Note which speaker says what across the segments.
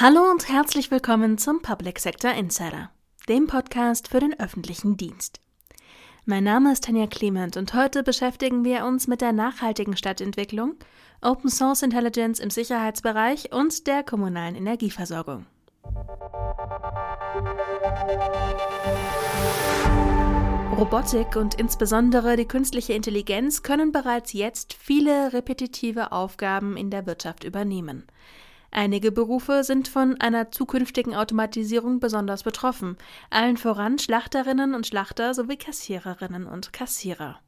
Speaker 1: Hallo und herzlich willkommen zum Public Sector Insider, dem Podcast für den öffentlichen Dienst. Mein Name ist Tanja Clement und heute beschäftigen wir uns mit der nachhaltigen Stadtentwicklung, Open Source Intelligence im Sicherheitsbereich und der kommunalen Energieversorgung. Robotik und insbesondere die künstliche Intelligenz können bereits jetzt viele repetitive Aufgaben in der Wirtschaft übernehmen. Einige Berufe sind von einer zukünftigen Automatisierung besonders betroffen, allen voran Schlachterinnen und Schlachter sowie Kassiererinnen und Kassierer.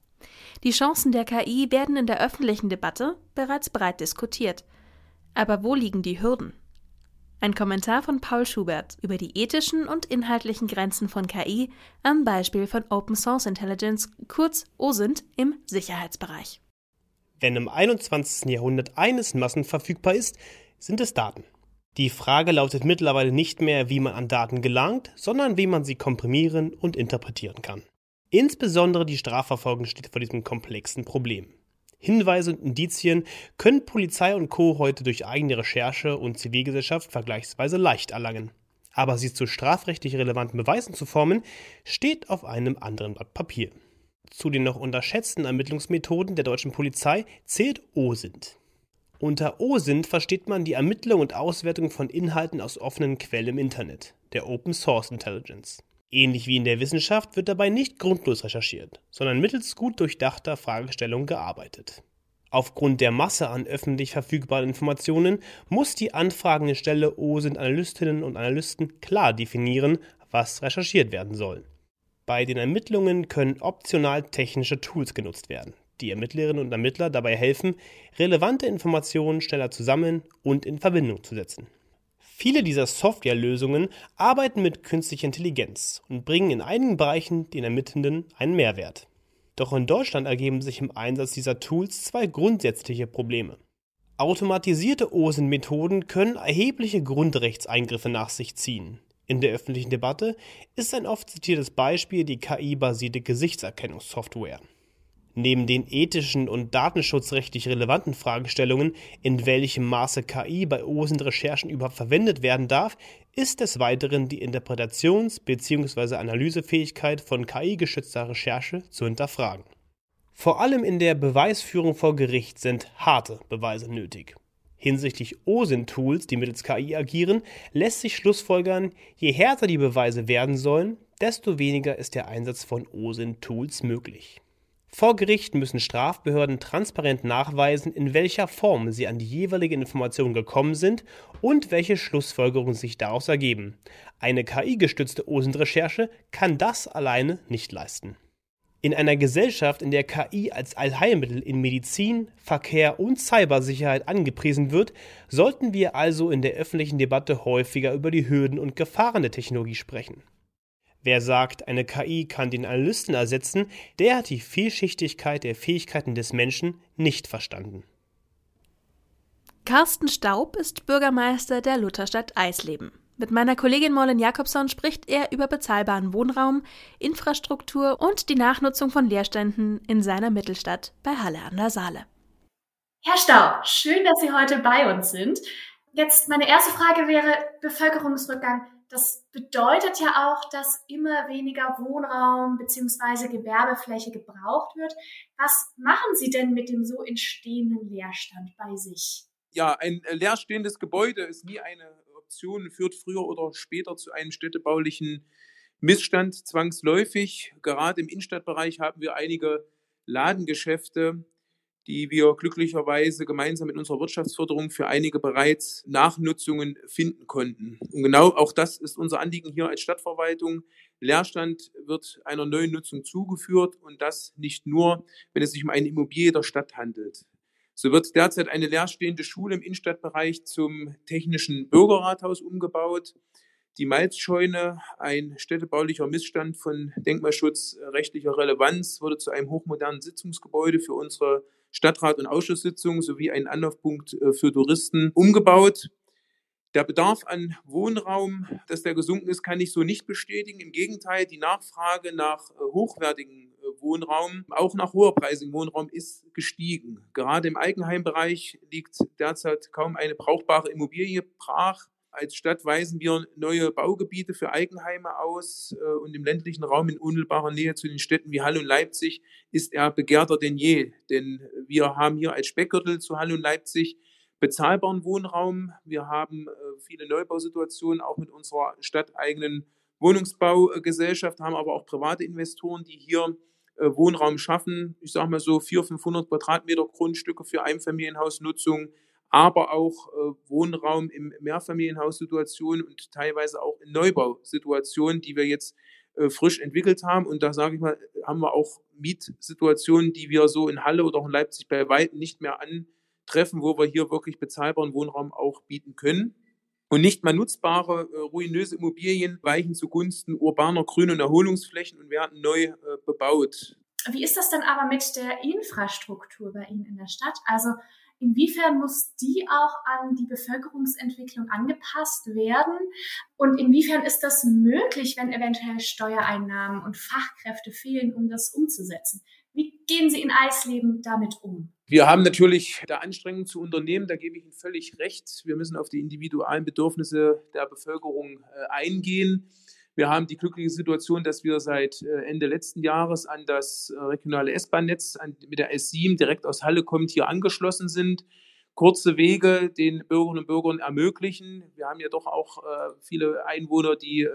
Speaker 1: Die Chancen der KI werden in der öffentlichen Debatte bereits breit diskutiert. Aber wo liegen die Hürden? Ein Kommentar von Paul Schubert über die ethischen und inhaltlichen Grenzen von KI am Beispiel von Open Source Intelligence, kurz OSINT, im Sicherheitsbereich.
Speaker 2: Wenn im 21. Jahrhundert eines Massen verfügbar ist, sind es Daten. Die Frage lautet mittlerweile nicht mehr, wie man an Daten gelangt, sondern wie man sie komprimieren und interpretieren kann. Insbesondere die Strafverfolgung steht vor diesem komplexen Problem. Hinweise und Indizien können Polizei und Co. heute durch eigene Recherche und Zivilgesellschaft vergleichsweise leicht erlangen. Aber sie zu strafrechtlich relevanten Beweisen zu formen, steht auf einem anderen Blatt Papier. Zu den noch unterschätzten Ermittlungsmethoden der deutschen Polizei zählt OSINT. Unter OSINT versteht man die Ermittlung und Auswertung von Inhalten aus offenen Quellen im Internet, der Open Source Intelligence. Ähnlich wie in der Wissenschaft wird dabei nicht grundlos recherchiert, sondern mittels gut durchdachter Fragestellungen gearbeitet. Aufgrund der Masse an öffentlich verfügbaren Informationen muss die anfragende Stelle OSINT-Analystinnen und Analysten klar definieren, was recherchiert werden soll. Bei den Ermittlungen können optional technische Tools genutzt werden, die Ermittlerinnen und Ermittler dabei helfen, relevante Informationen schneller zusammen und in Verbindung zu setzen. Viele dieser Softwarelösungen arbeiten mit künstlicher Intelligenz und bringen in einigen Bereichen den Ermittelnden einen Mehrwert. Doch in Deutschland ergeben sich im Einsatz dieser Tools zwei grundsätzliche Probleme. Automatisierte OSINT-Methoden können erhebliche Grundrechtseingriffe nach sich ziehen. In der öffentlichen Debatte ist ein oft zitiertes Beispiel die KI-basierte Gesichtserkennungssoftware. Neben den ethischen und datenschutzrechtlich relevanten Fragestellungen, in welchem Maße KI bei OSINT-Recherchen überhaupt verwendet werden darf, ist des Weiteren die Interpretations- bzw. Analysefähigkeit von KI-geschützter Recherche zu hinterfragen. Vor allem in der Beweisführung vor Gericht sind harte Beweise nötig. Hinsichtlich OSINT-Tools, die mittels KI agieren, lässt sich schlussfolgern, je härter die Beweise werden sollen, desto weniger ist der Einsatz von OSINT-Tools möglich. Vor Gericht müssen Strafbehörden transparent nachweisen, in welcher Form sie an die jeweilige Information gekommen sind und welche Schlussfolgerungen sich daraus ergeben. Eine KI-gestützte OSINT-Recherche kann das alleine nicht leisten. In einer Gesellschaft, in der KI als Allheilmittel in Medizin, Verkehr und Cybersicherheit angepriesen wird, sollten wir also in der öffentlichen Debatte häufiger über die Hürden und Gefahren der Technologie sprechen. Wer sagt, eine KI kann den Analysten ersetzen, der hat die Vielschichtigkeit der Fähigkeiten des Menschen nicht verstanden.
Speaker 1: Carsten Staub ist Bürgermeister der Lutherstadt Eisleben. Mit meiner Kollegin Mollen Jakobson spricht er über bezahlbaren Wohnraum, Infrastruktur und die Nachnutzung von Leerständen in seiner Mittelstadt bei Halle an der Saale.
Speaker 3: Herr Staub, schön, dass Sie heute bei uns sind. Jetzt meine erste Frage wäre Bevölkerungsrückgang. Das bedeutet ja auch, dass immer weniger Wohnraum beziehungsweise Gewerbefläche gebraucht wird. Was machen Sie denn mit dem so entstehenden Leerstand bei sich?
Speaker 4: Ja, ein äh, leerstehendes Gebäude ist nie eine Option, führt früher oder später zu einem städtebaulichen Missstand zwangsläufig. Gerade im Innenstadtbereich haben wir einige Ladengeschäfte, die wir glücklicherweise gemeinsam mit unserer Wirtschaftsförderung für einige bereits Nachnutzungen finden konnten. Und genau auch das ist unser Anliegen hier als Stadtverwaltung. Leerstand wird einer neuen Nutzung zugeführt und das nicht nur, wenn es sich um eine Immobilie der Stadt handelt. So wird derzeit eine leerstehende Schule im Innenstadtbereich zum technischen Bürgerrathaus umgebaut. Die Malzscheune, ein städtebaulicher Missstand von denkmalschutzrechtlicher Relevanz, wurde zu einem hochmodernen Sitzungsgebäude für unsere Stadtrat- und Ausschusssitzungen sowie ein Anlaufpunkt äh, für Touristen umgebaut. Der Bedarf an Wohnraum, dass der gesunken ist, kann ich so nicht bestätigen. Im Gegenteil, die Nachfrage nach äh, hochwertigen äh, Wohnraum, auch nach hoherpreisigem Wohnraum ist gestiegen. Gerade im Eigenheimbereich liegt derzeit kaum eine brauchbare Immobilie brach. Als Stadt weisen wir neue Baugebiete für Eigenheime aus äh, und im ländlichen Raum in unmittelbarer Nähe zu den Städten wie Halle und Leipzig ist er begehrter denn je. Denn wir haben hier als Speckgürtel zu Halle und Leipzig bezahlbaren Wohnraum. Wir haben äh, viele Neubausituationen auch mit unserer stadteigenen Wohnungsbaugesellschaft, haben aber auch private Investoren, die hier äh, Wohnraum schaffen. Ich sage mal so 400, 500 Quadratmeter Grundstücke für Einfamilienhausnutzung aber auch äh, Wohnraum in Mehrfamilienhaussituationen und teilweise auch in Neubausituationen, die wir jetzt äh, frisch entwickelt haben. Und da sage ich mal, haben wir auch Mietsituationen, die wir so in Halle oder auch in Leipzig bei weitem nicht mehr antreffen, wo wir hier wirklich bezahlbaren Wohnraum auch bieten können. Und nicht mal nutzbare, äh, ruinöse Immobilien weichen zugunsten urbaner Grün- und Erholungsflächen und werden neu bebaut.
Speaker 3: Wie ist das denn aber mit der Infrastruktur bei Ihnen in der Stadt? Also Inwiefern muss die auch an die Bevölkerungsentwicklung angepasst werden? Und inwiefern ist das möglich, wenn eventuell Steuereinnahmen und Fachkräfte fehlen, um das umzusetzen? Wie gehen Sie in Eisleben damit um?
Speaker 4: Wir haben natürlich da Anstrengungen zu unternehmen, da gebe ich Ihnen völlig recht. Wir müssen auf die individuellen Bedürfnisse der Bevölkerung äh, eingehen. Wir haben die glückliche Situation, dass wir seit äh, Ende letzten Jahres an das äh, regionale S-Bahn-Netz mit der S7 direkt aus Halle kommt hier angeschlossen sind. Kurze Wege den Bürgerinnen und Bürgern ermöglichen. Wir haben ja doch auch äh, viele Einwohner, die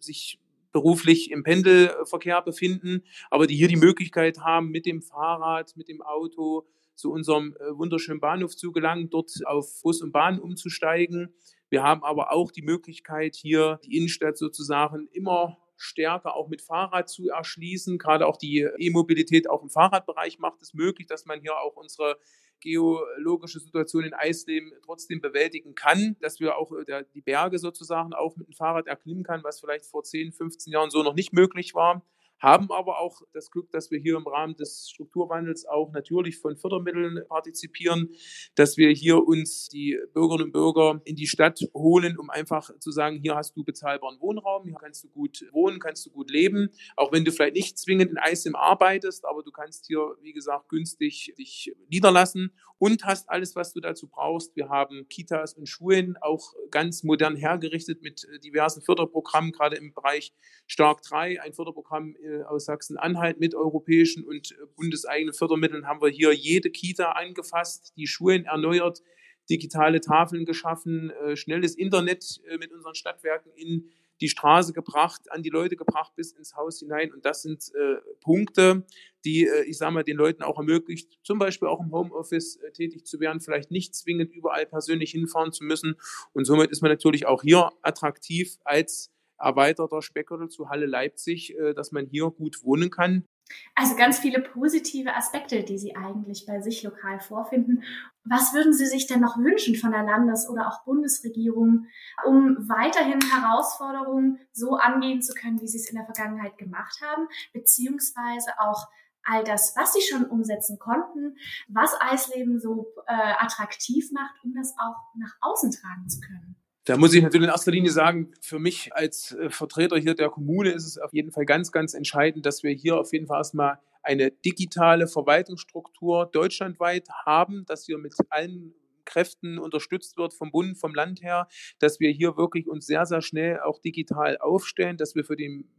Speaker 4: sich beruflich im Pendelverkehr befinden, aber die hier die Möglichkeit haben, mit dem Fahrrad, mit dem Auto zu unserem wunderschönen Bahnhof zu gelangen, dort auf Bus und Bahn umzusteigen. Wir haben aber auch die Möglichkeit, hier die Innenstadt sozusagen immer stärker auch mit Fahrrad zu erschließen. Gerade auch die E-Mobilität auch im Fahrradbereich macht es möglich, dass man hier auch unsere geologische Situation in Eisleben trotzdem bewältigen kann, dass wir auch äh, die Berge sozusagen auch mit dem Fahrrad erklimmen kann, was vielleicht vor 10, 15 Jahren so noch nicht möglich war haben aber auch das Glück, dass wir hier im Rahmen des Strukturwandels auch natürlich von Fördermitteln partizipieren, dass wir hier uns die Bürgerinnen und Bürger in die Stadt holen, um einfach zu sagen, hier hast du bezahlbaren Wohnraum, hier kannst du gut wohnen, kannst du gut leben, auch wenn du vielleicht nicht zwingend in Eisim arbeitest, aber du kannst hier, wie gesagt, günstig dich niederlassen und hast alles, was du dazu brauchst. Wir haben Kitas und Schulen auch ganz modern hergerichtet mit diversen Förderprogrammen, gerade im Bereich Stark 3, ein Förderprogramm äh, aus Sachsen-Anhalt mit europäischen und äh, bundeseigenen Fördermitteln haben wir hier jede Kita angefasst, die Schulen erneuert, digitale Tafeln geschaffen, äh, schnelles Internet mit unseren Stadtwerken in die Straße gebracht, an die Leute gebracht bis ins Haus hinein. Und das sind äh, Punkte, die, äh, ich sage mal, den Leuten auch ermöglicht, zum Beispiel auch im Homeoffice äh, tätig zu werden, vielleicht nicht zwingend überall persönlich hinfahren zu müssen. Und somit ist man natürlich auch hier attraktiv als erweiterter Speckgürtel zu Halle Leipzig, äh, dass man hier gut wohnen kann.
Speaker 3: Also ganz viele positive Aspekte, die Sie eigentlich bei sich lokal vorfinden. Was würden Sie sich denn noch wünschen von der Landes- oder auch Bundesregierung, um weiterhin Herausforderungen so angehen zu können, wie Sie es in der Vergangenheit gemacht haben, beziehungsweise auch all das, was Sie schon umsetzen konnten, was Eisleben so äh, attraktiv macht, um das auch nach außen tragen zu können?
Speaker 4: Da muss ich natürlich in erster Linie sagen, für mich als äh, Vertreter hier der Kommune ist es auf jeden Fall ganz, ganz entscheidend, dass wir hier auf jeden Fall erstmal eine digitale Verwaltungsstruktur deutschlandweit haben, dass wir mit allen Kräften unterstützt wird vom Bund, vom Land her, dass wir hier wirklich uns sehr, sehr schnell auch digital aufstellen, dass wir für den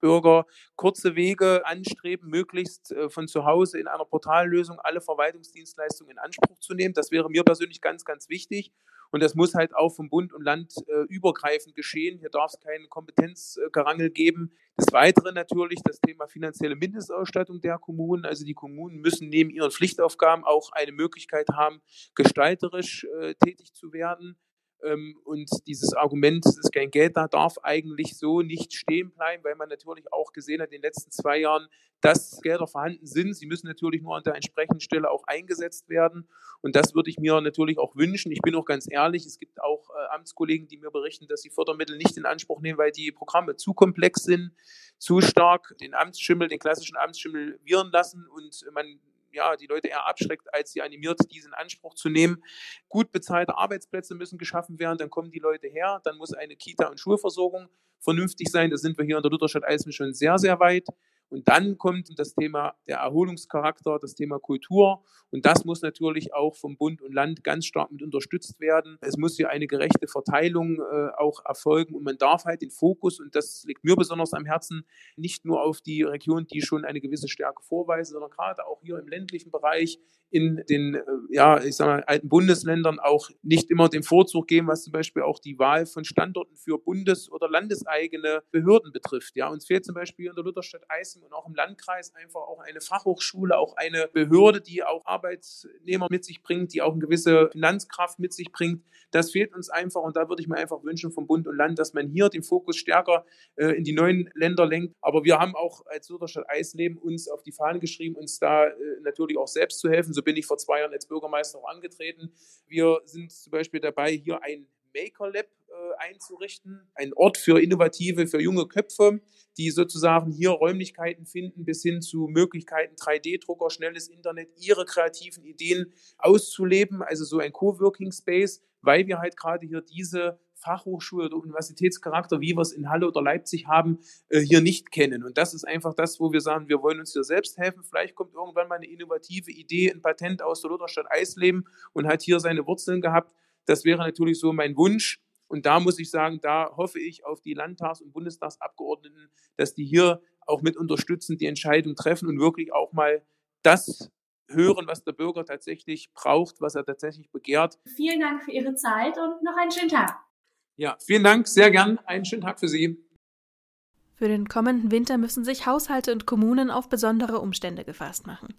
Speaker 4: Bürger kurze Wege anstreben, möglichst äh, von zu Hause in einer Portallösung alle Verwaltungsdienstleistungen in Anspruch zu nehmen. Das wäre mir persönlich ganz, ganz wichtig. Und das muss halt auch vom Bund und Land äh, übergreifend geschehen. Hier darf es keinen Kompetenzgerangel geben. Des Weiteren natürlich das Thema finanzielle Mindestausstattung der Kommunen. Also die Kommunen müssen neben ihren Pflichtaufgaben auch eine Möglichkeit haben, gestalterisch äh, tätig zu werden. Ähm, und dieses Argument, es ist kein Geld da, darf eigentlich so nicht stehen bleiben, weil man natürlich auch gesehen hat in den letzten zwei Jahren, dass Gelder vorhanden sind. Sie müssen natürlich nur an der entsprechenden Stelle auch eingesetzt werden. Und das würde ich mir natürlich auch wünschen. Ich bin auch ganz ehrlich, es gibt auch äh, Amtskollegen, die mir berichten, dass sie Fördermittel nicht in Anspruch nehmen, weil die Programme zu komplex sind, zu stark den Amtsschimmel, den klassischen Amtsschimmel viren lassen und man ja, die Leute eher abschreckt, als sie animiert, diesen Anspruch zu nehmen. Gut bezahlte Arbeitsplätze müssen geschaffen werden, dann kommen die Leute her, dann muss eine Kita- und Schulversorgung vernünftig sein. Da sind wir hier in der Lutherstadt Eismich schon sehr, sehr weit. Und dann kommt das Thema der Erholungscharakter, das Thema Kultur. Und das muss natürlich auch vom Bund und Land ganz stark mit unterstützt werden. Es muss hier eine gerechte Verteilung äh, auch erfolgen. Und man darf halt den Fokus, und das liegt mir besonders am Herzen, nicht nur auf die Region, die schon eine gewisse Stärke vorweisen, sondern gerade auch hier im ländlichen Bereich in den, äh, ja, ich sag mal, alten Bundesländern auch nicht immer den Vorzug geben, was zum Beispiel auch die Wahl von Standorten für bundes- oder landeseigene Behörden betrifft. Ja, uns fehlt zum Beispiel in der Lutherstadt Und auch im Landkreis einfach auch eine Fachhochschule, auch eine Behörde, die auch Arbeitnehmer mit sich bringt, die auch eine gewisse Finanzkraft mit sich bringt. Das fehlt uns einfach und da würde ich mir einfach wünschen vom Bund und Land, dass man hier den Fokus stärker äh, in die neuen Länder lenkt. Aber wir haben auch als Lutherstadt Eisleben uns auf die Fahne geschrieben, uns da äh, natürlich auch selbst zu helfen. So bin ich vor zwei Jahren als Bürgermeister auch angetreten. Wir sind zum Beispiel dabei, hier ein Maker Lab einzurichten, ein Ort für innovative, für junge Köpfe, die sozusagen hier Räumlichkeiten finden, bis hin zu Möglichkeiten 3D-Drucker, schnelles Internet, ihre kreativen Ideen auszuleben, also so ein Coworking Space, weil wir halt gerade hier diese Fachhochschule oder Universitätscharakter, wie wir es in Halle oder Leipzig haben, äh, hier nicht kennen. Und das ist einfach das, wo wir sagen, wir wollen uns hier selbst helfen. Vielleicht kommt irgendwann mal eine innovative Idee, ein Patent aus der Lutherstadt Eisleben und hat hier seine Wurzeln gehabt. Das wäre natürlich so mein Wunsch. Und da muss ich sagen, da hoffe ich auf die Landtags- und Bundestagsabgeordneten, dass die hier auch mit unterstützen, die Entscheidung treffen und wirklich auch mal das hören, was der Bürger tatsächlich braucht, was er tatsächlich begehrt.
Speaker 3: Vielen Dank für Ihre Zeit und noch einen schönen Tag.
Speaker 4: Ja, vielen Dank, sehr gern. Einen schönen Tag für Sie.
Speaker 1: Für den kommenden Winter müssen sich Haushalte und Kommunen auf besondere Umstände gefasst machen.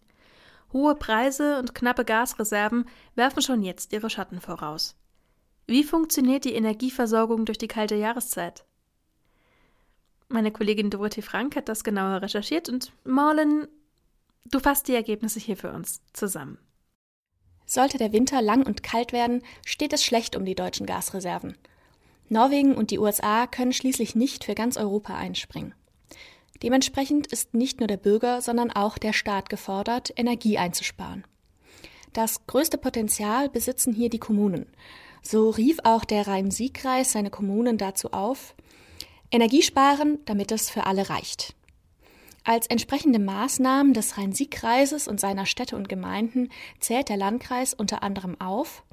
Speaker 1: Hohe Preise und knappe Gasreserven werfen schon jetzt ihre Schatten voraus. Wie funktioniert die Energieversorgung durch die kalte Jahreszeit? Meine Kollegin Dorothee Frank hat das genauer recherchiert und Marlon, du fasst die Ergebnisse hier für uns zusammen.
Speaker 5: Sollte der Winter lang und kalt werden, steht es schlecht um die deutschen Gasreserven. Norwegen und die USA können schließlich nicht für ganz Europa einspringen. Dementsprechend ist nicht nur der Bürger, sondern auch der Staat gefordert, Energie einzusparen. Das größte Potenzial besitzen hier die Kommunen. So rief auch der Rhein-Sieg-Kreis seine Kommunen dazu auf, Energie sparen, damit es für alle reicht. Als entsprechende Maßnahmen des Rhein-Sieg-Kreises und seiner Städte und Gemeinden zählt der Landkreis unter anderem auf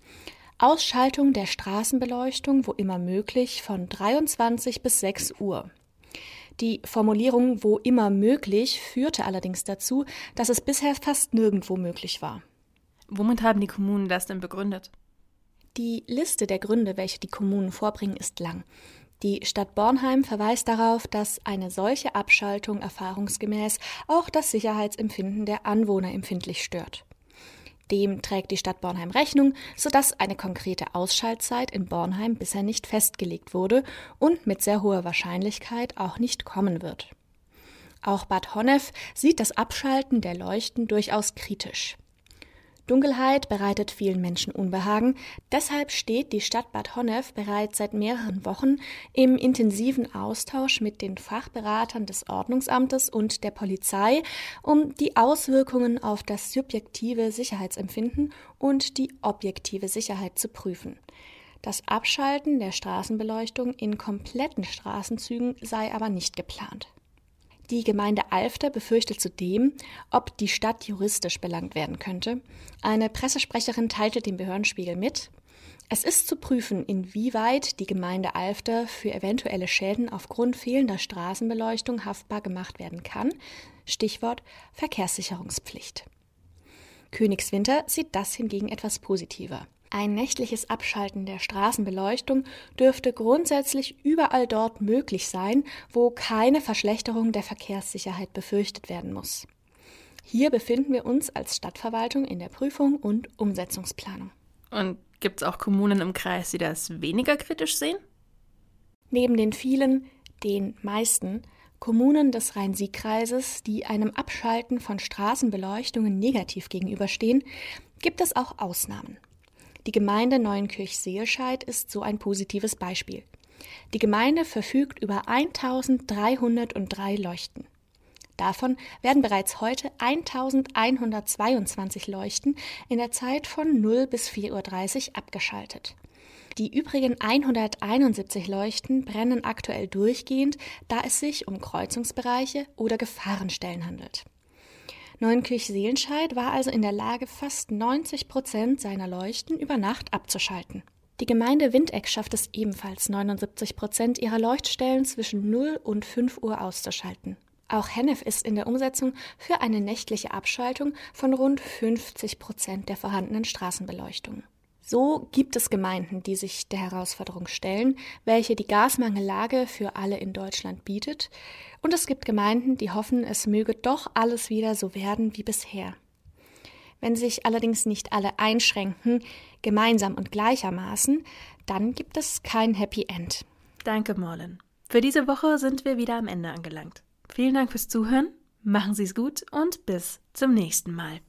Speaker 5: Ausschaltung der Straßenbeleuchtung, wo immer möglich, von 23 bis 6 Uhr. Die Formulierung wo immer möglich führte allerdings dazu, dass es bisher fast nirgendwo möglich war.
Speaker 1: Womit haben die Kommunen das denn begründet?
Speaker 5: Die Liste der Gründe, welche die Kommunen vorbringen, ist lang. Die Stadt Bornheim verweist darauf, dass eine solche Abschaltung erfahrungsgemäß auch das Sicherheitsempfinden der Anwohner empfindlich stört. Dem trägt die Stadt Bornheim Rechnung, sodass eine konkrete Ausschaltzeit in Bornheim bisher nicht festgelegt wurde und mit sehr hoher Wahrscheinlichkeit auch nicht kommen wird. Auch Bad Honnef sieht das Abschalten der Leuchten durchaus kritisch. Dunkelheit bereitet vielen Menschen Unbehagen, deshalb steht die Stadt Bad Honnef bereits seit mehreren Wochen im intensiven Austausch mit den Fachberatern des Ordnungsamtes und der Polizei, um die Auswirkungen auf das subjektive Sicherheitsempfinden und die objektive Sicherheit zu prüfen. Das Abschalten der Straßenbeleuchtung in kompletten Straßenzügen sei aber nicht geplant. Die Gemeinde Alfter befürchtet zudem, ob die Stadt juristisch belangt werden könnte. Eine Pressesprecherin teilte dem Behördenspiegel mit, es ist zu prüfen, inwieweit die Gemeinde Alfter für eventuelle Schäden aufgrund fehlender Straßenbeleuchtung haftbar gemacht werden kann. Stichwort Verkehrssicherungspflicht. Königswinter sieht das hingegen etwas positiver. Ein nächtliches Abschalten der Straßenbeleuchtung dürfte grundsätzlich überall dort möglich sein, wo keine Verschlechterung der Verkehrssicherheit befürchtet werden muss. Hier befinden wir uns als Stadtverwaltung in der Prüfung und Umsetzungsplanung.
Speaker 1: Und gibt es auch Kommunen im Kreis, die das weniger kritisch sehen?
Speaker 5: Neben den vielen, den meisten Kommunen des Rhein-Sieg-Kreises, die einem Abschalten von Straßenbeleuchtungen negativ gegenüberstehen, gibt es auch Ausnahmen. Die Gemeinde Neuenkirch-Seelscheid ist so ein positives Beispiel. Die Gemeinde verfügt über 1303 Leuchten. Davon werden bereits heute 1122 Leuchten in der Zeit von 0 bis 4.30 Uhr abgeschaltet. Die übrigen 171 Leuchten brennen aktuell durchgehend, da es sich um Kreuzungsbereiche oder Gefahrenstellen handelt. Neunkirch-Seelenscheid war also in der Lage, fast 90 Prozent seiner Leuchten über Nacht abzuschalten. Die Gemeinde Windeck schafft es ebenfalls, 79 Prozent ihrer Leuchtstellen zwischen 0 und 5 Uhr auszuschalten. Auch Hennef ist in der Umsetzung für eine nächtliche Abschaltung von rund 50 Prozent der vorhandenen Straßenbeleuchtung. So gibt es Gemeinden, die sich der Herausforderung stellen, welche die Gasmangellage für alle in Deutschland bietet, und es gibt Gemeinden, die hoffen, es möge doch alles wieder so werden wie bisher. Wenn sich allerdings nicht alle einschränken, gemeinsam und gleichermaßen, dann gibt es kein Happy End.
Speaker 1: Danke, Morlen. Für diese Woche sind wir wieder am Ende angelangt. Vielen Dank fürs Zuhören, machen Sie es gut und bis zum nächsten Mal.